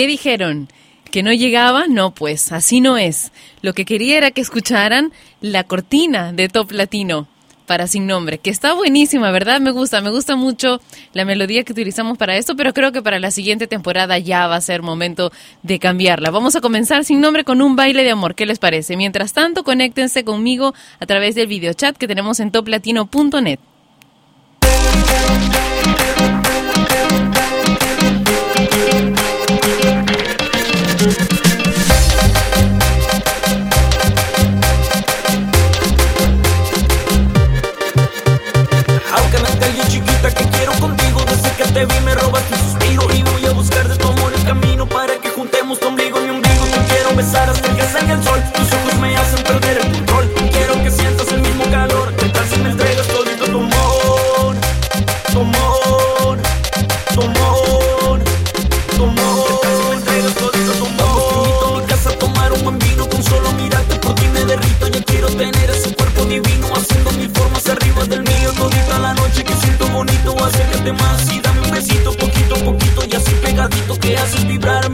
¿Qué dijeron? ¿Que no llegaba? No, pues así no es. Lo que quería era que escucharan la cortina de Top Latino para Sin Nombre, que está buenísima, ¿verdad? Me gusta, me gusta mucho la melodía que utilizamos para esto, pero creo que para la siguiente temporada ya va a ser momento de cambiarla. Vamos a comenzar Sin Nombre con un baile de amor, ¿qué les parece? Mientras tanto, conéctense conmigo a través del videochat que tenemos en toplatino.net. que el sol Tus ojos me hacen perder el control. Quiero que sientas el mismo calor ¿Qué tal si me entregas todito tu amor? Tu amor Tu amor Tu amor. Con solo mirarte por ti me derrito. Ya quiero tener ese cuerpo divino Haciendo mil formas arriba del mío Todita la noche que siento bonito. Más y dame un besito Poquito a poquito y así pegadito Que haces vibrar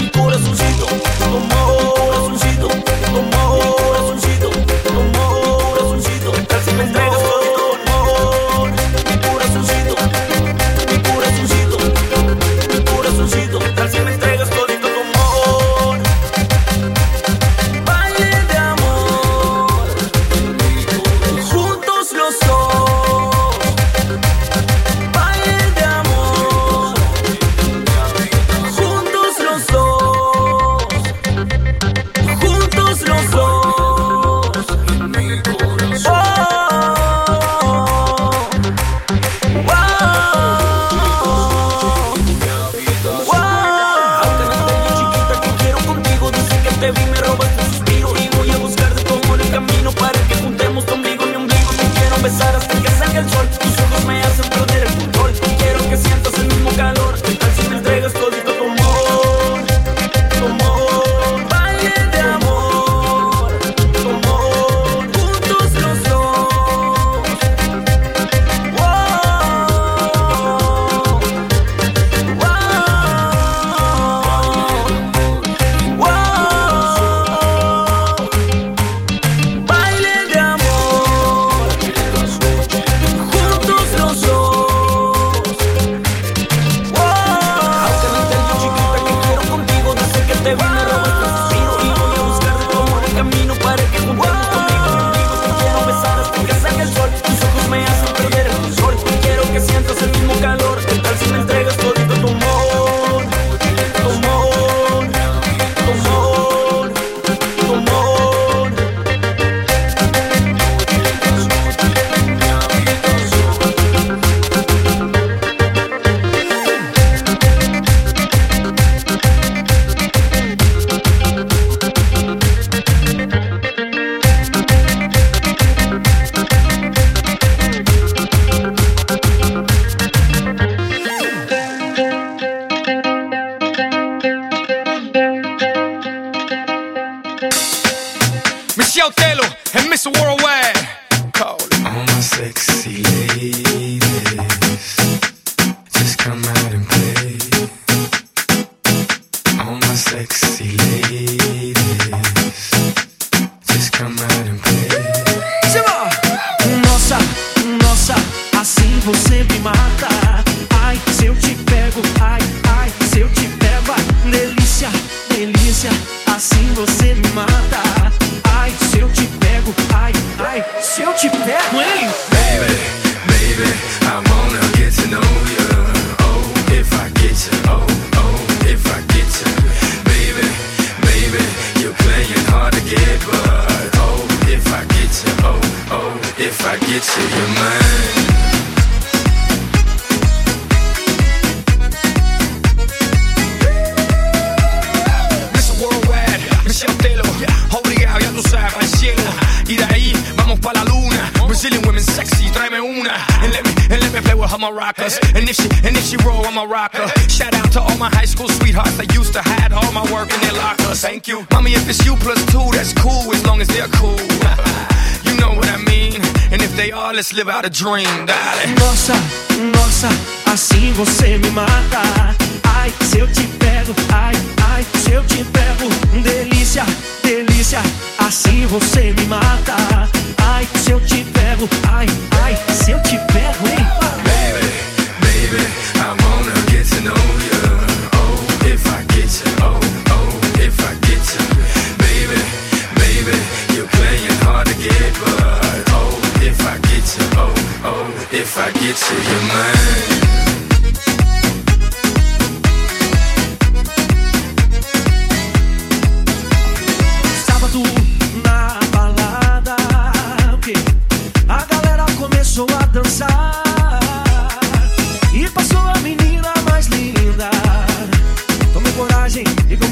te pego, hein? Baby, baby, I wanna get to know you. Oh, if I get you, oh, oh, if I get you. Baby, baby, you're playing hard to get, but oh, if I get you, oh, oh, if I get you, you're mine. Sexy, tráeme una. And let me, and let me play with her maracas. And if she, and if she roll, I'm a rocker. Shout out to all my high school sweethearts that used to hide all my work in their lockers. Thank you. Mommy, if it's you plus two, that's cool as long as they're cool. you know what I mean. And if they are, let's live out a dream, darling. Nossa, nossa, assim você me mata. Ai, se eu te pego, ai, ai, se eu te pego, delícia, delícia, assim você me mata. Ai, se eu te pego, ai, ai, se eu te pego, hein? Baby, baby, I wanna get to know you. Oh, if I get you, oh, oh, if I get you. Baby, baby, you're playing hard to get, but oh, if I get you, oh, oh, if I get you, you're mine.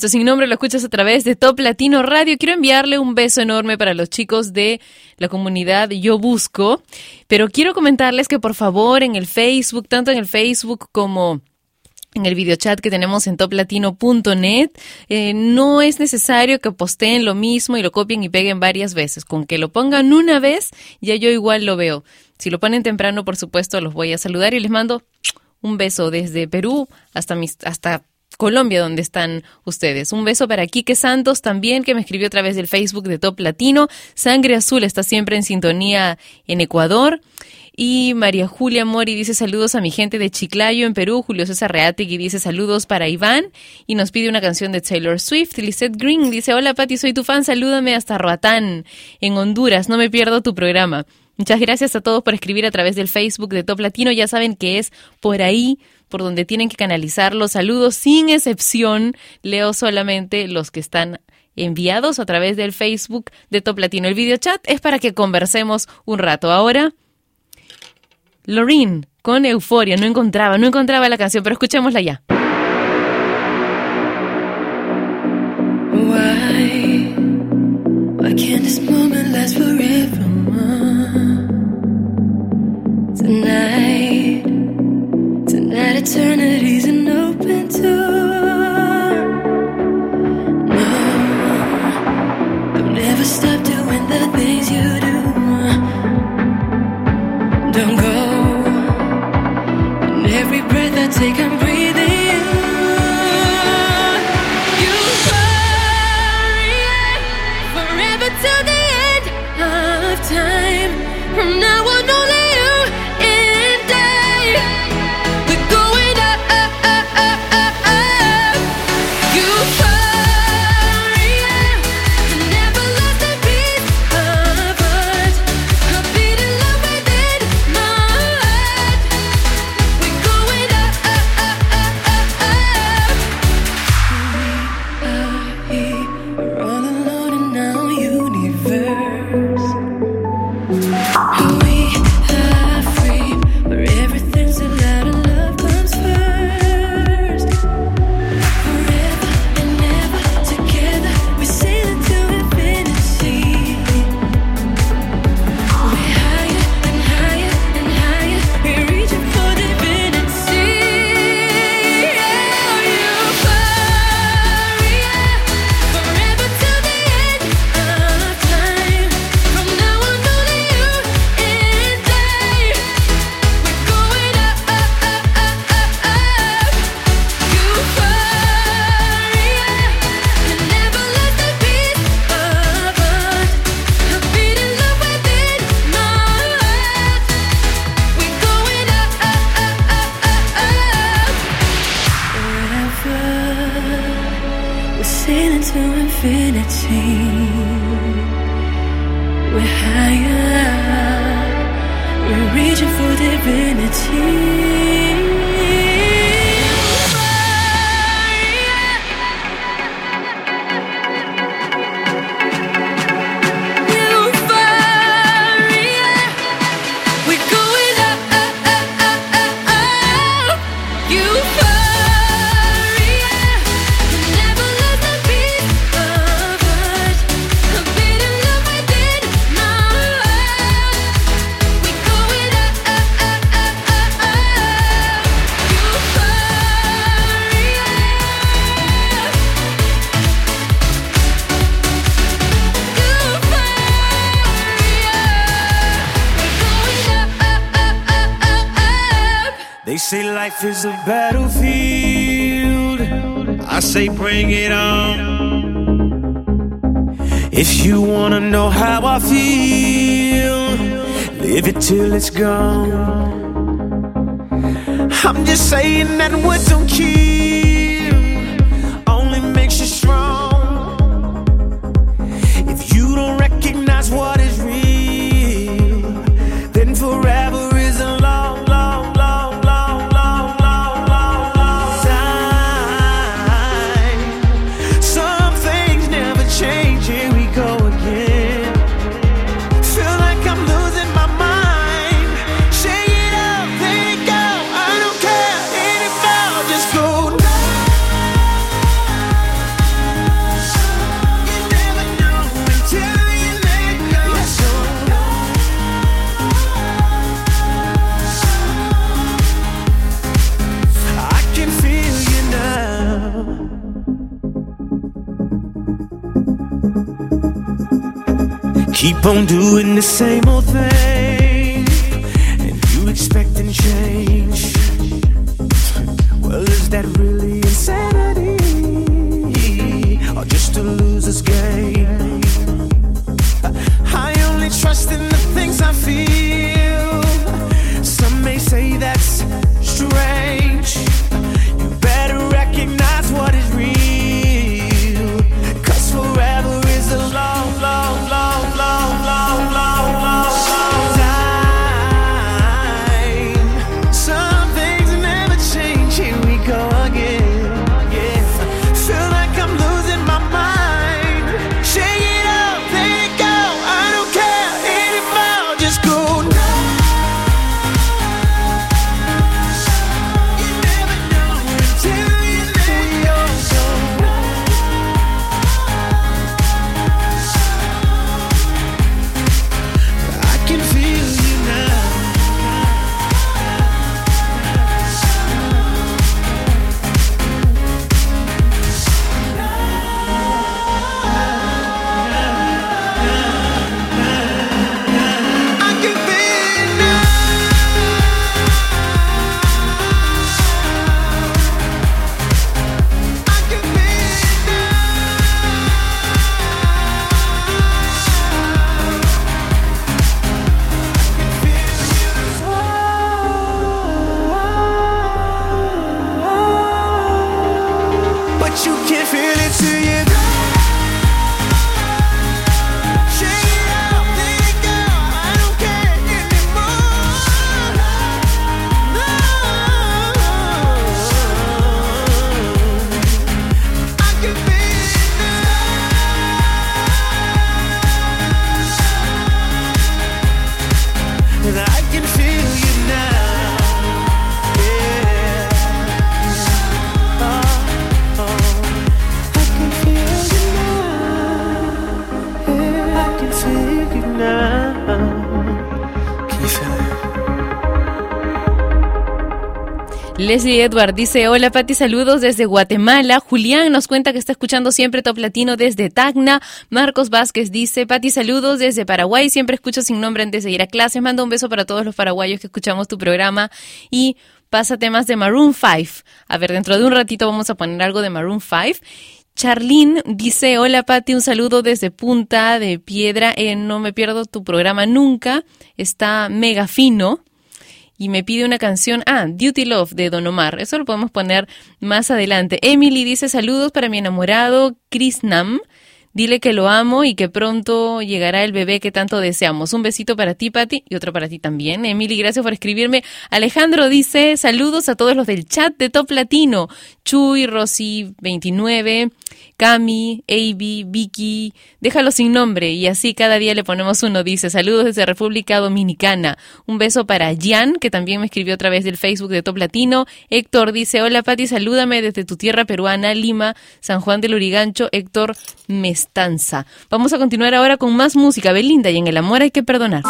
Esto sin nombre lo escuchas a través de Top Latino Radio. Quiero enviarle un beso enorme para los chicos de la comunidad Yo Busco, pero quiero comentarles que por favor en el Facebook, tanto en el Facebook como en el videochat que tenemos en toplatino.net, eh, no es necesario que posteen lo mismo y lo copien y peguen varias veces. Con que lo pongan una vez, ya yo igual lo veo. Si lo ponen temprano, por supuesto, los voy a saludar y les mando un beso desde Perú hasta mis, hasta Colombia, donde están ustedes. Un beso para Quique Santos también, que me escribió a través del Facebook de Top Latino. Sangre Azul está siempre en sintonía en Ecuador. Y María Julia Mori dice saludos a mi gente de Chiclayo en Perú. Julio César Reategui dice saludos para Iván y nos pide una canción de Taylor Swift. Lizette Green dice hola Patti, soy tu fan, salúdame hasta Roatán en Honduras, no me pierdo tu programa. Muchas gracias a todos por escribir a través del Facebook de Top Latino. Ya saben que es por ahí por donde tienen que canalizar los saludos sin excepción. Leo solamente los que están enviados a través del Facebook de Top Latino. El video chat es para que conversemos un rato. Ahora, Lorin con euforia, no encontraba, no encontraba la canción, pero escuchémosla ya. Why? Why can't this moment last forever? Tonight. Eternity's an open door. No, don't ever stop doing the things you do. Don't go. In every breath I take, I'm say life is a battlefield. I say bring it on. If you wanna know how I feel, live it till it's gone. I'm just saying that words don't kill. keep on doing the same old thing. Leslie Edward dice, hola Pati, saludos desde Guatemala. Julián nos cuenta que está escuchando siempre Top Latino desde Tacna. Marcos Vázquez dice, Pati, saludos desde Paraguay. Siempre escucho sin nombre antes de ir a clases. Manda un beso para todos los paraguayos que escuchamos tu programa. Y pasa temas de Maroon 5. A ver, dentro de un ratito vamos a poner algo de Maroon 5. Charlene dice, hola Pati, un saludo desde Punta de Piedra. Eh, no me pierdo tu programa nunca. Está mega fino y me pide una canción, ah, Duty Love de Don Omar. Eso lo podemos poner más adelante. Emily dice saludos para mi enamorado Krishnam. Dile que lo amo y que pronto llegará el bebé que tanto deseamos. Un besito para ti, Pati, y otro para ti también. Emily, gracias por escribirme. Alejandro dice saludos a todos los del chat de Top Latino. Chuy, Rosy, 29, Cami, Avi, Vicky. Déjalo sin nombre y así cada día le ponemos uno. Dice saludos desde República Dominicana. Un beso para Jan, que también me escribió a través del Facebook de Top Latino. Héctor dice hola, Pati, salúdame desde tu tierra peruana, Lima, San Juan del Urigancho. Héctor Mestanza. Vamos a continuar ahora con más música. Belinda y en el amor hay que perdonar.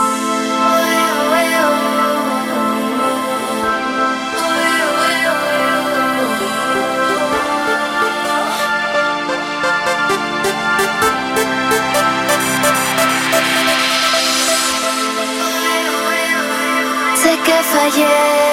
Sé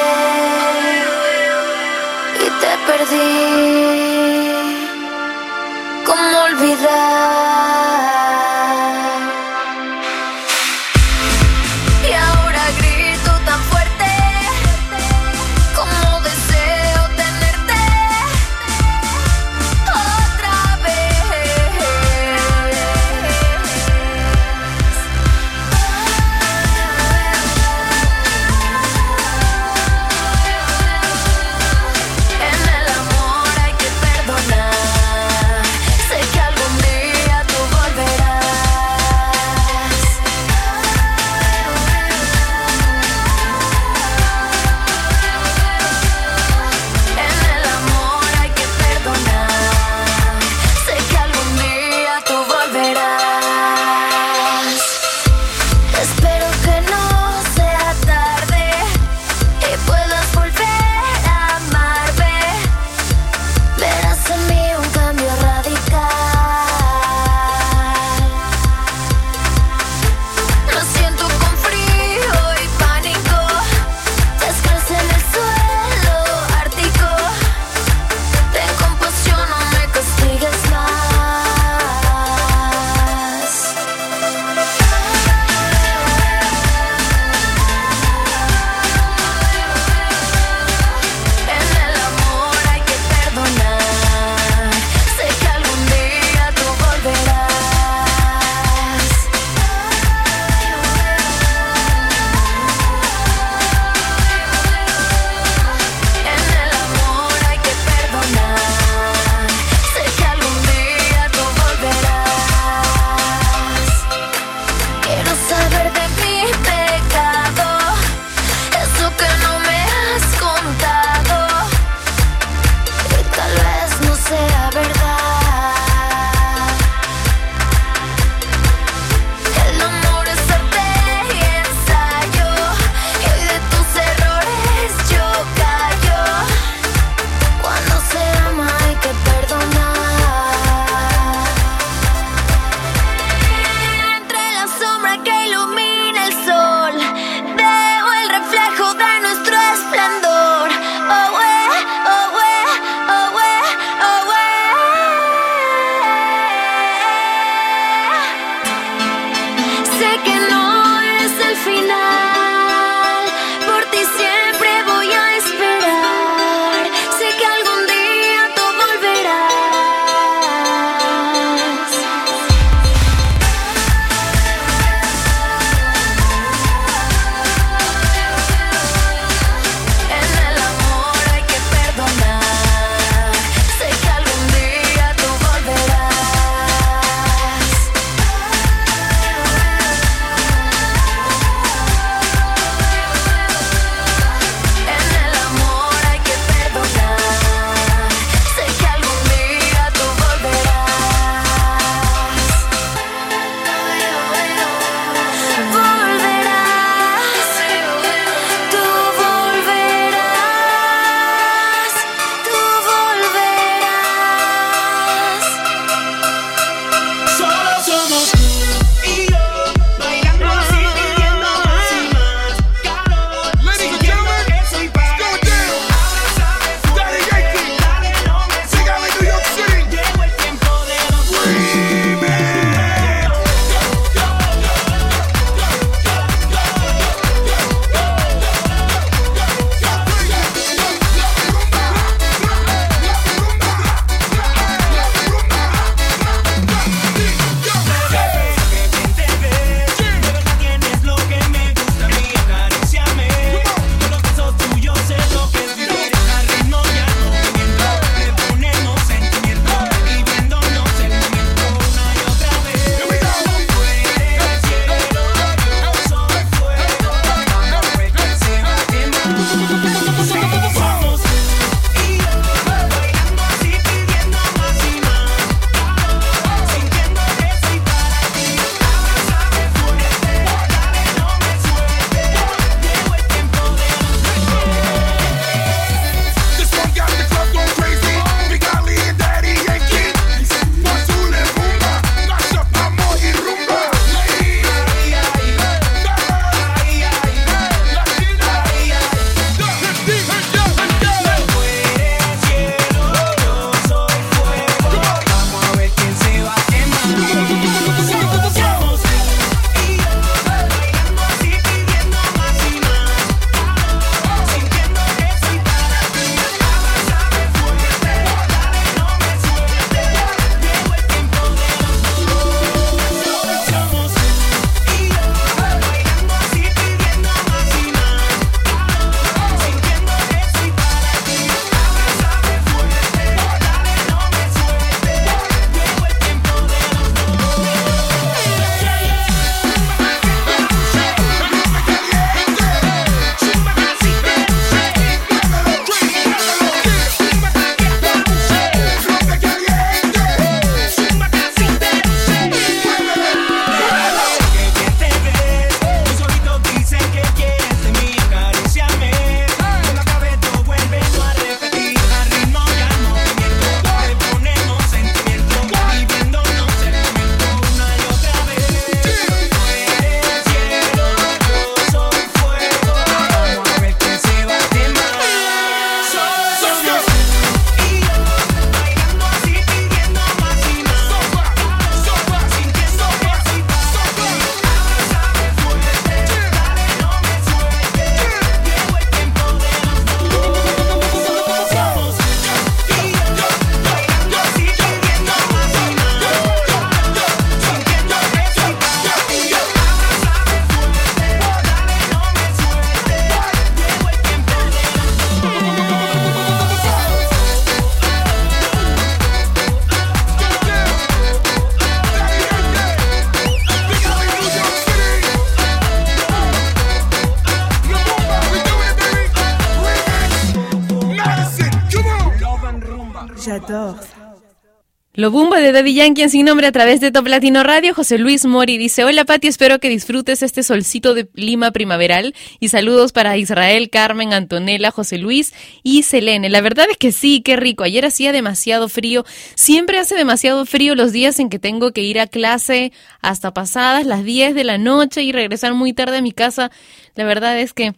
Lo Bumba de Daddy Yankee en sin nombre a través de Top Latino Radio. José Luis Mori dice, hola Pati, espero que disfrutes este solcito de Lima primaveral y saludos para Israel, Carmen, Antonella, José Luis y Selene. La verdad es que sí, qué rico. Ayer hacía demasiado frío. Siempre hace demasiado frío los días en que tengo que ir a clase hasta pasadas las 10 de la noche y regresar muy tarde a mi casa. La verdad es que...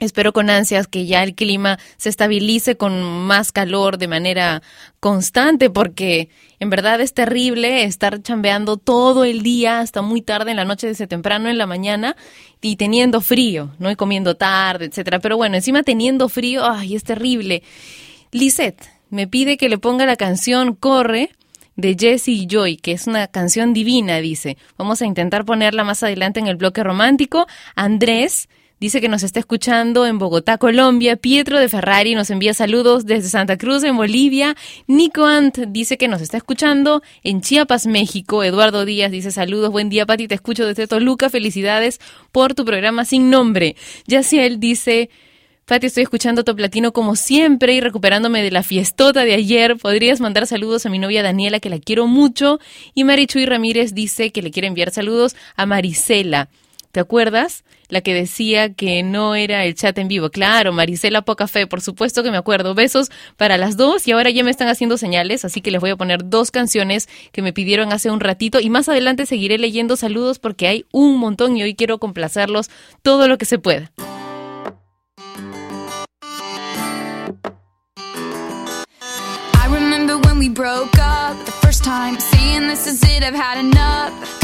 Espero con ansias que ya el clima se estabilice con más calor de manera constante porque en verdad es terrible estar chambeando todo el día hasta muy tarde en la noche desde temprano en la mañana y teniendo frío, ¿no? Y comiendo tarde, etcétera. Pero bueno, encima teniendo frío, ay, es terrible. Lisette me pide que le ponga la canción Corre de Jessie Joy, que es una canción divina, dice. Vamos a intentar ponerla más adelante en el bloque romántico. Andrés Dice que nos está escuchando en Bogotá, Colombia. Pietro de Ferrari nos envía saludos desde Santa Cruz, en Bolivia. Nico Ant dice que nos está escuchando en Chiapas, México. Eduardo Díaz dice saludos, buen día, Pati, te escucho desde Toluca. Felicidades por tu programa sin nombre. Yaciel dice... Pati, estoy escuchando Top Latino como siempre y recuperándome de la fiestota de ayer. Podrías mandar saludos a mi novia Daniela, que la quiero mucho. Y Marichuy Ramírez dice que le quiere enviar saludos a Marisela. ¿Te acuerdas? La que decía que no era el chat en vivo. Claro, Marisela Poca Fe, por supuesto que me acuerdo. Besos para las dos y ahora ya me están haciendo señales, así que les voy a poner dos canciones que me pidieron hace un ratito y más adelante seguiré leyendo saludos porque hay un montón y hoy quiero complacerlos todo lo que se pueda. I remember when we broke up the first time, this is it, I've had enough.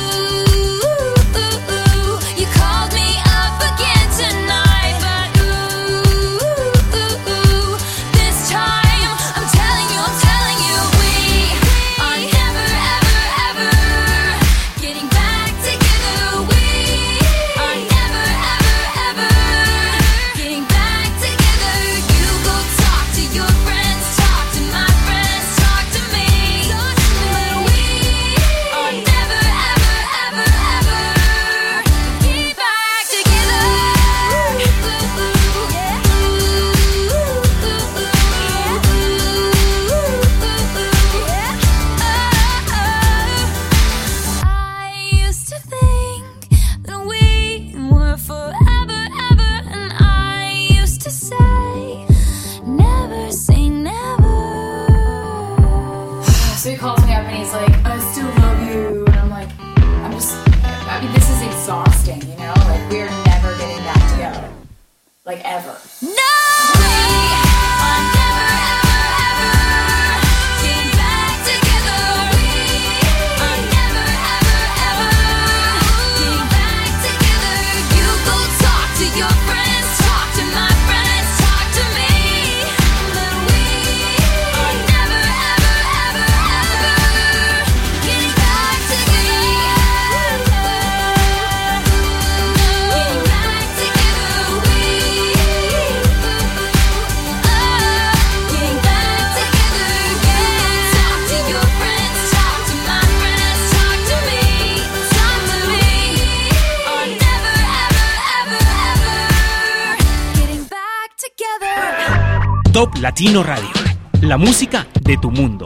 Latino Radio. La música de tu mundo.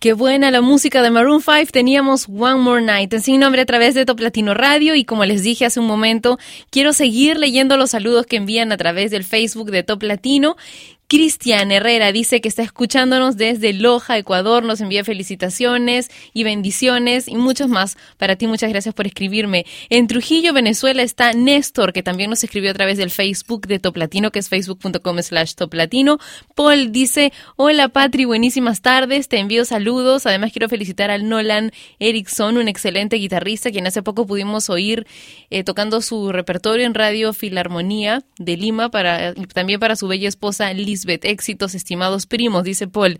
Qué buena la música de Maroon 5. Teníamos One More Night en sin nombre a través de Top Latino Radio. Y como les dije hace un momento, quiero seguir leyendo los saludos que envían a través del Facebook de Top Latino. Cristian Herrera dice que está escuchándonos desde Loja, Ecuador. Nos envía felicitaciones y bendiciones y muchos más. Para ti, muchas gracias por escribirme. En Trujillo, Venezuela, está Néstor, que también nos escribió a través del Facebook de Top Latino, que es facebook.com slash Top Latino. Paul dice, hola Patri, buenísimas tardes, te envío saludos. Además, quiero felicitar al Nolan Erickson, un excelente guitarrista, quien hace poco pudimos oír eh, tocando su repertorio en Radio Filarmonía de Lima, también para su bella esposa Lisbeth. Éxitos, estimados primos, dice Paul.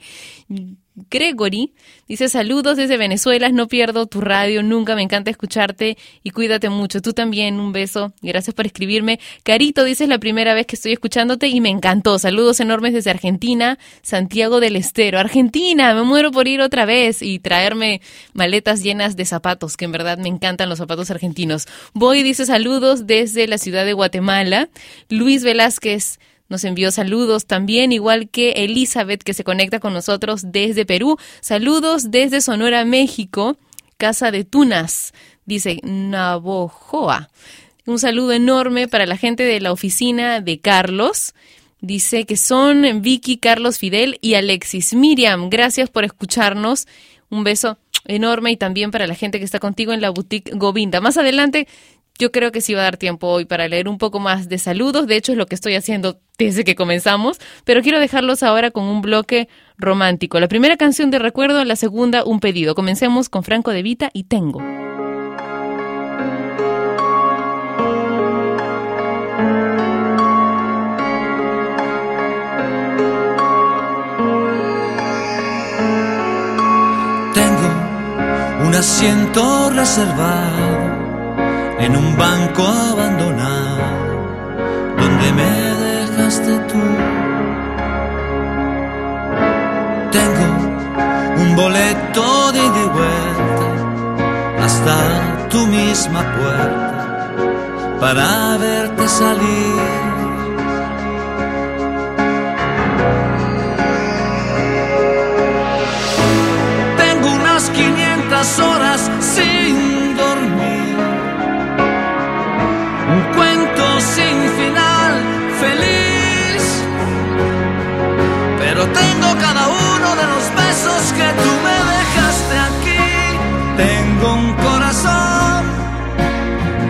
Gregory dice saludos desde Venezuela, no pierdo tu radio, nunca me encanta escucharte y cuídate mucho. Tú también, un beso, gracias por escribirme. Carito dice la primera vez que estoy escuchándote y me encantó. Saludos enormes desde Argentina, Santiago del Estero. Argentina, me muero por ir otra vez y traerme maletas llenas de zapatos, que en verdad me encantan los zapatos argentinos. Voy dice saludos desde la ciudad de Guatemala. Luis Velázquez nos envió saludos también, igual que Elizabeth, que se conecta con nosotros desde Perú. Saludos desde Sonora, México, Casa de Tunas, dice Navojoa. Un saludo enorme para la gente de la oficina de Carlos. Dice que son Vicky, Carlos, Fidel y Alexis. Miriam, gracias por escucharnos. Un beso enorme y también para la gente que está contigo en la boutique Govinda. Más adelante yo creo que sí va a dar tiempo hoy para leer un poco más de saludos. De hecho, es lo que estoy haciendo desde que comenzamos. Pero quiero dejarlos ahora con un bloque romántico. La primera canción de recuerdo, la segunda, un pedido. Comencemos con Franco de Vita y Tengo. Tengo un asiento reservado en un banco abandonado donde me dejaste tú. Tengo un boleto de ida vuelta hasta tu misma puerta para verte salir. Que tú me dejaste aquí. Tengo un corazón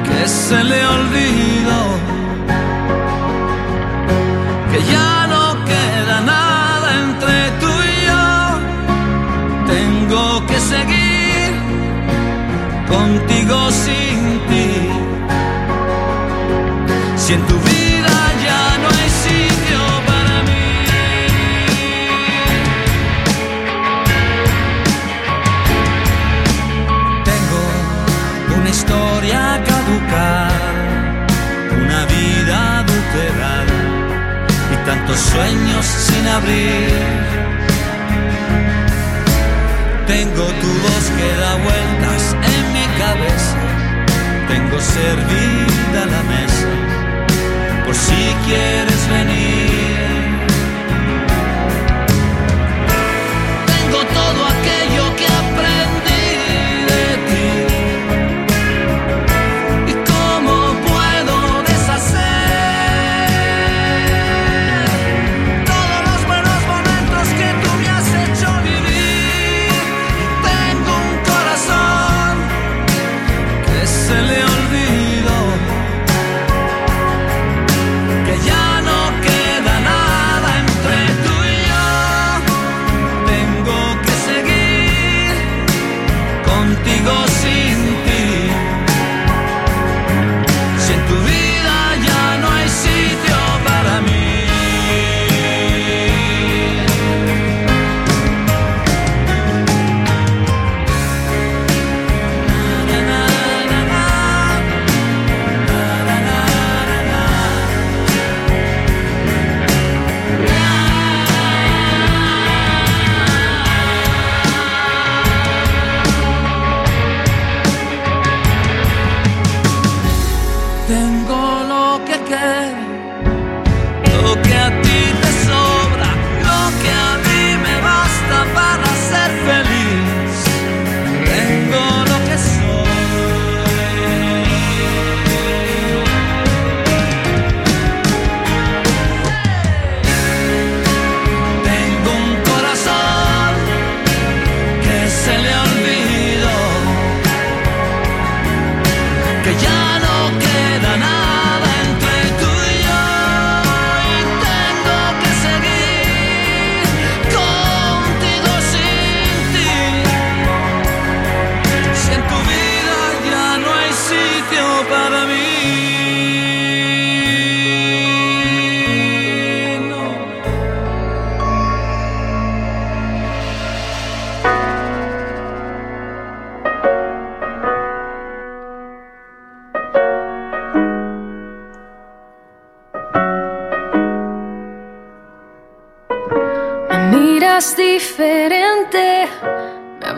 que se le olvidó. Que ya no queda nada entre tú y yo. Tengo que seguir contigo sin ti. Si en tu sueños sin abrir. Tengo tu voz que da vueltas en mi cabeza. Tengo servida la mesa por si quieres venir.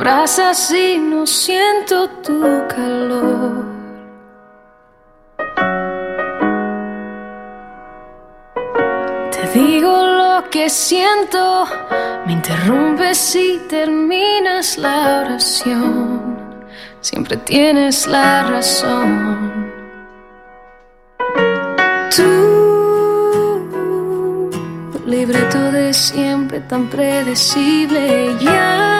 abrazas y no siento tu calor. Te digo lo que siento, me interrumpes y terminas la oración. Siempre tienes la razón. Tu libreto de siempre tan predecible ya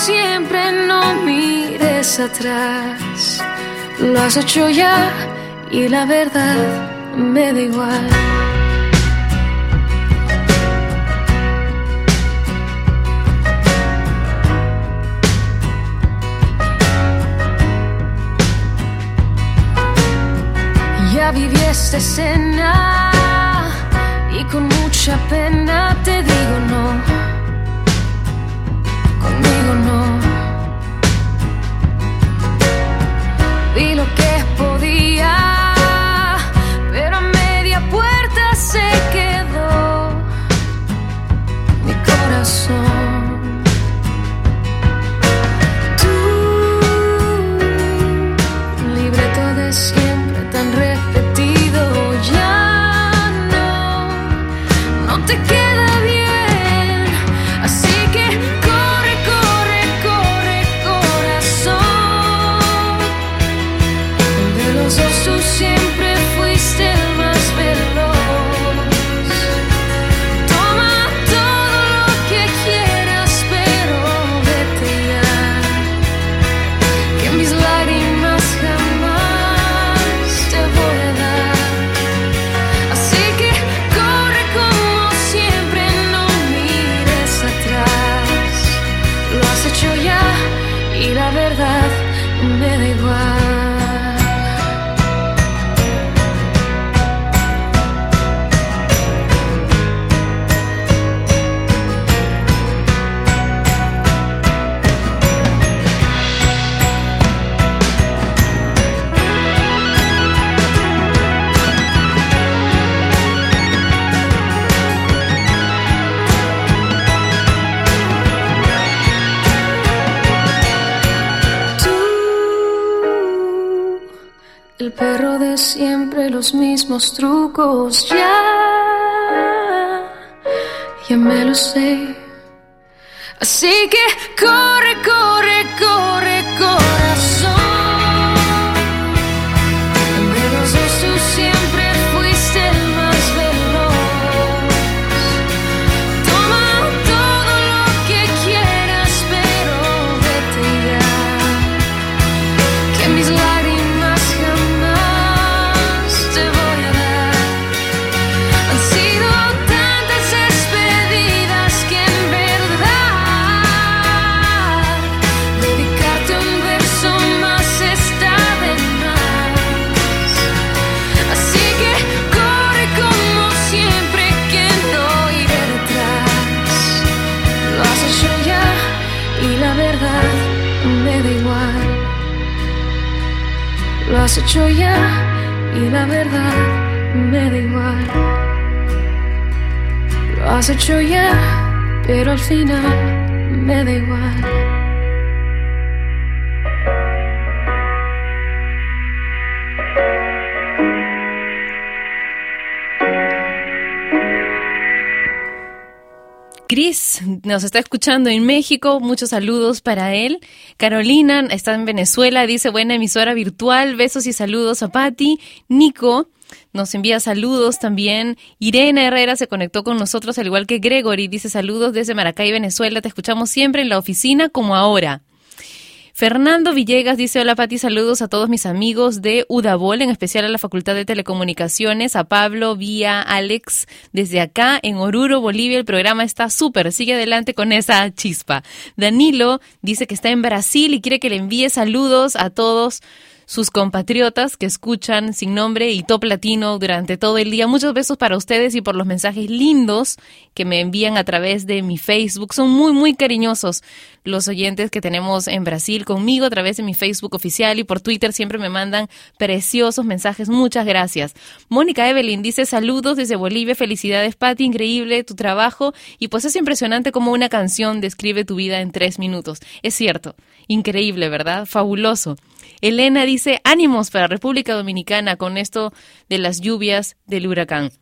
siempre, no mires atrás. Lo has hecho ya y la verdad me da igual. Ya viví esta escena y con mucha pena te digo mismos trucos ya, ya me lo sé. Nos está escuchando en México, muchos saludos para él. Carolina está en Venezuela, dice buena emisora virtual, besos y saludos a Patti. Nico nos envía saludos también. Irene Herrera se conectó con nosotros, al igual que Gregory, dice saludos desde Maracay, Venezuela. Te escuchamos siempre en la oficina como ahora. Fernando Villegas dice, hola Pati, saludos a todos mis amigos de Udabol, en especial a la Facultad de Telecomunicaciones, a Pablo, Vía, Alex, desde acá en Oruro, Bolivia, el programa está súper, sigue adelante con esa chispa. Danilo dice que está en Brasil y quiere que le envíe saludos a todos sus compatriotas que escuchan Sin Nombre y Top Latino durante todo el día. Muchos besos para ustedes y por los mensajes lindos que me envían a través de mi Facebook. Son muy, muy cariñosos los oyentes que tenemos en Brasil conmigo a través de mi Facebook oficial y por Twitter siempre me mandan preciosos mensajes. Muchas gracias. Mónica Evelyn dice saludos desde Bolivia. Felicidades, Patti. Increíble tu trabajo. Y pues es impresionante cómo una canción describe tu vida en tres minutos. Es cierto. Increíble, ¿verdad? Fabuloso. Elena dice, ánimos para República Dominicana con esto de las lluvias del huracán.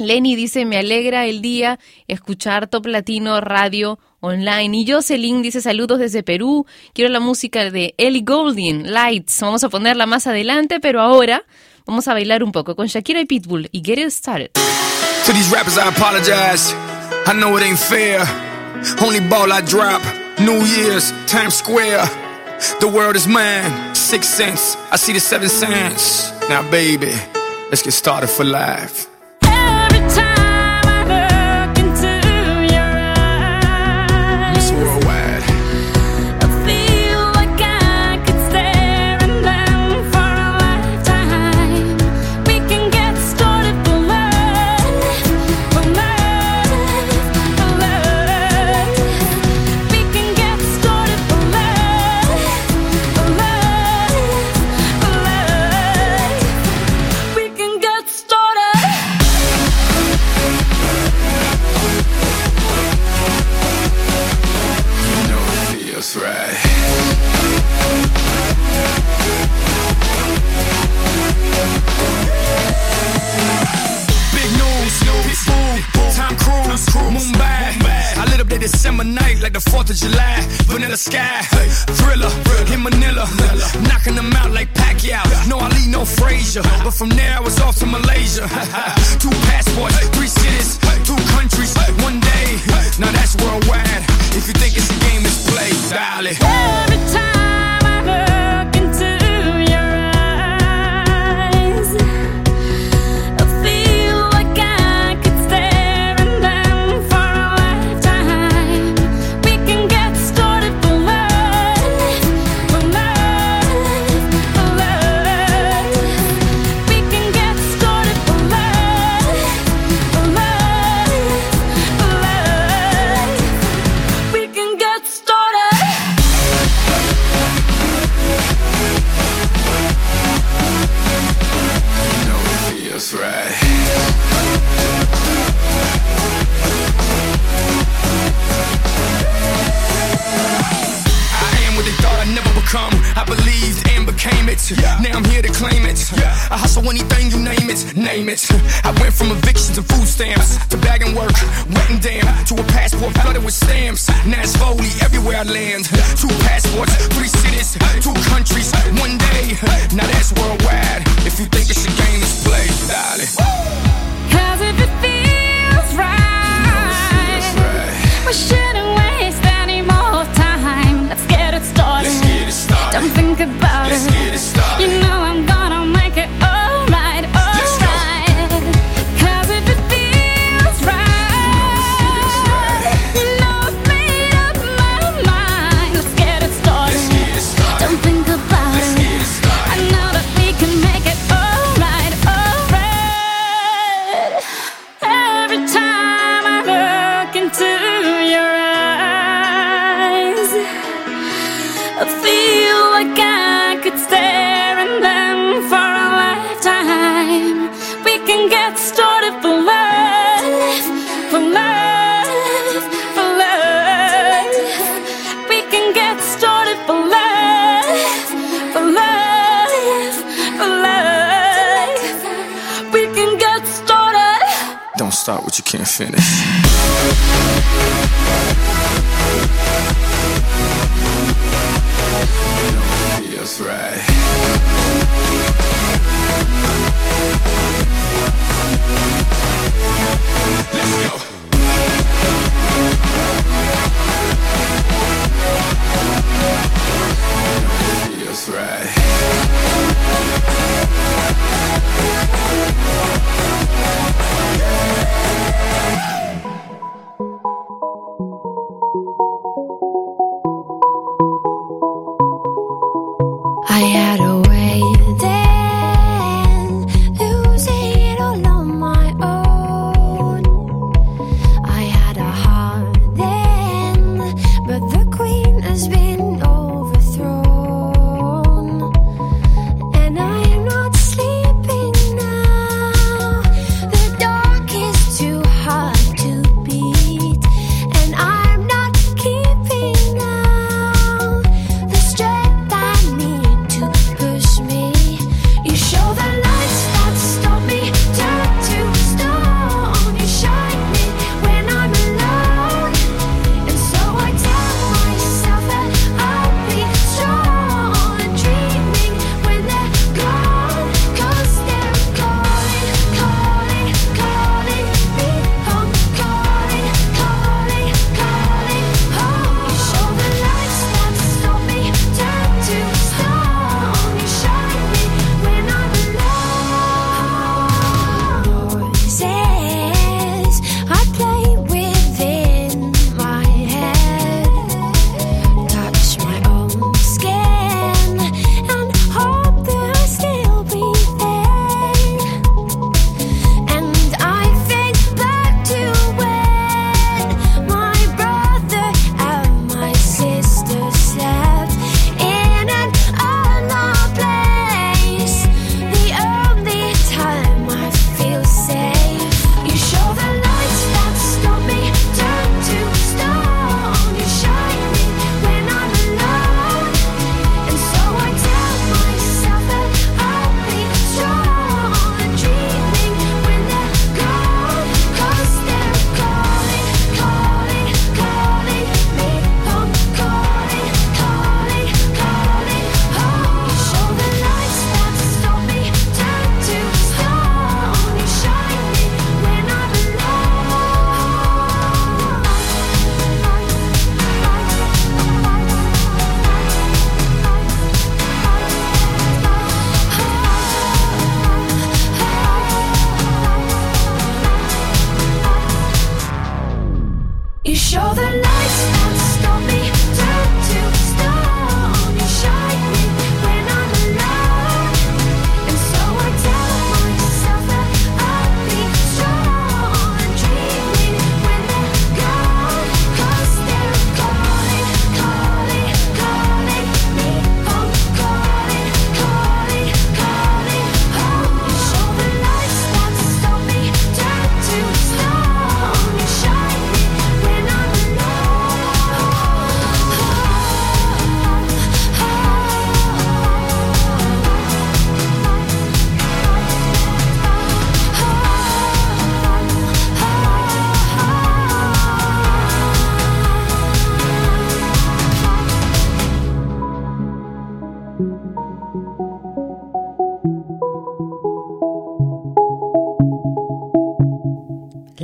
Lenny dice, me alegra el día escuchar Top Latino Radio Online. Y Jocelyn dice, saludos desde Perú. Quiero la música de Ellie Goulding, Lights. Vamos a ponerla más adelante, pero ahora vamos a bailar un poco con Shakira y Pitbull y Get It Started. To these rappers, I apologize. I know it ain't fair. Only ball I drop. New Year's, Times Square. The world is mine. Six cents. I see the seven cents. Now, baby, let's get started for life. December night like the 4th of July. Vanilla sky, thriller, in Manila. Knocking them out like Pacquiao. No Ali, no Frazier. But from there I was off to Malaysia. two passports, three cities, two countries, one day. Now that's worldwide. If you think it's a game, it's play, darling. Every time Now I'm here to claim it. I hustle anything you name it, name it. I went from evictions and food stamps to bagging work, wet and damn, to a passport flooded with stamps. Now it's Foley everywhere I land. Two passports, three cities, two countries, one day. Now that's worldwide. If you think it's a game, it's play, darling. Cause if it feels right, we shouldn't waste any more time. Let's get it started. Don't think about Let's it. You know I'm gonna could stare and them for a lifetime. We can get started for love, for love, for love. We can get started for love, for love, for love. We can get started. Don't start what you can't finish. right.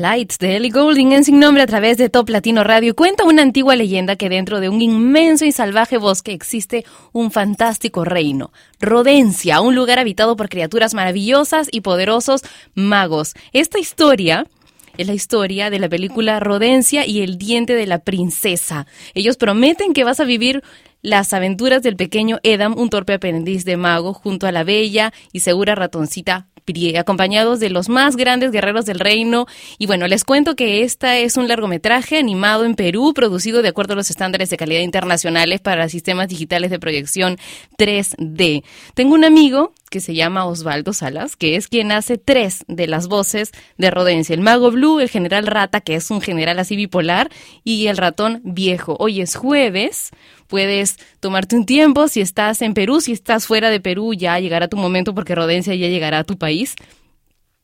Lights de Ellie Goulding en sin nombre a través de Top Latino Radio cuenta una antigua leyenda que dentro de un inmenso y salvaje bosque existe un fantástico reino, Rodencia, un lugar habitado por criaturas maravillosas y poderosos magos. Esta historia es la historia de la película Rodencia y el diente de la princesa. Ellos prometen que vas a vivir las aventuras del pequeño Edam, un torpe aprendiz de mago, junto a la bella y segura ratoncita Acompañados de los más grandes guerreros del reino. Y bueno, les cuento que esta es un largometraje animado en Perú, producido de acuerdo a los estándares de calidad internacionales para sistemas digitales de proyección 3D. Tengo un amigo que se llama Osvaldo Salas, que es quien hace tres de las voces de Rodencia. El mago Blue, el general Rata, que es un general así bipolar, y el ratón viejo. Hoy es jueves, puedes tomarte un tiempo, si estás en Perú, si estás fuera de Perú, ya llegará tu momento porque Rodencia ya llegará a tu país.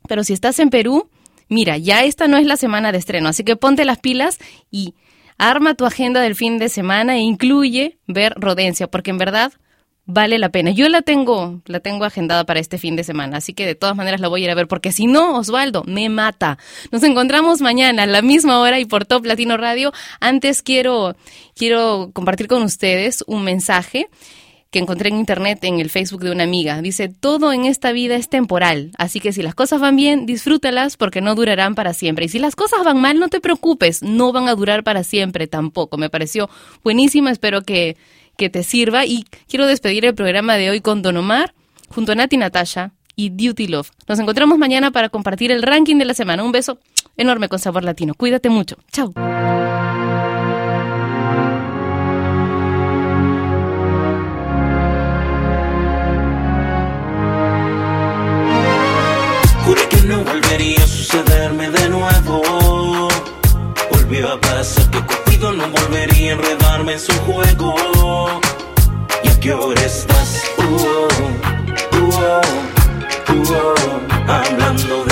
Pero si estás en Perú, mira, ya esta no es la semana de estreno, así que ponte las pilas y arma tu agenda del fin de semana e incluye ver Rodencia, porque en verdad vale la pena. Yo la tengo, la tengo agendada para este fin de semana, así que de todas maneras la voy a ir a ver, porque si no, Osvaldo, me mata. Nos encontramos mañana a la misma hora y por Top Latino Radio. Antes quiero, quiero compartir con ustedes un mensaje que encontré en internet en el Facebook de una amiga. Dice, todo en esta vida es temporal, así que si las cosas van bien, disfrútalas porque no durarán para siempre. Y si las cosas van mal, no te preocupes, no van a durar para siempre tampoco. Me pareció buenísima, espero que que te sirva. Y quiero despedir el programa de hoy con Don Omar, junto a Nati Natasha y Duty Love. Nos encontramos mañana para compartir el ranking de la semana. Un beso enorme con sabor latino. Cuídate mucho. Chao. Juré que no volvería a sucederme de nuevo. Volvió a pasar que no volvería a enredarme en su juego. ¿Y a qué hora estás? Uh -oh, uh hablando de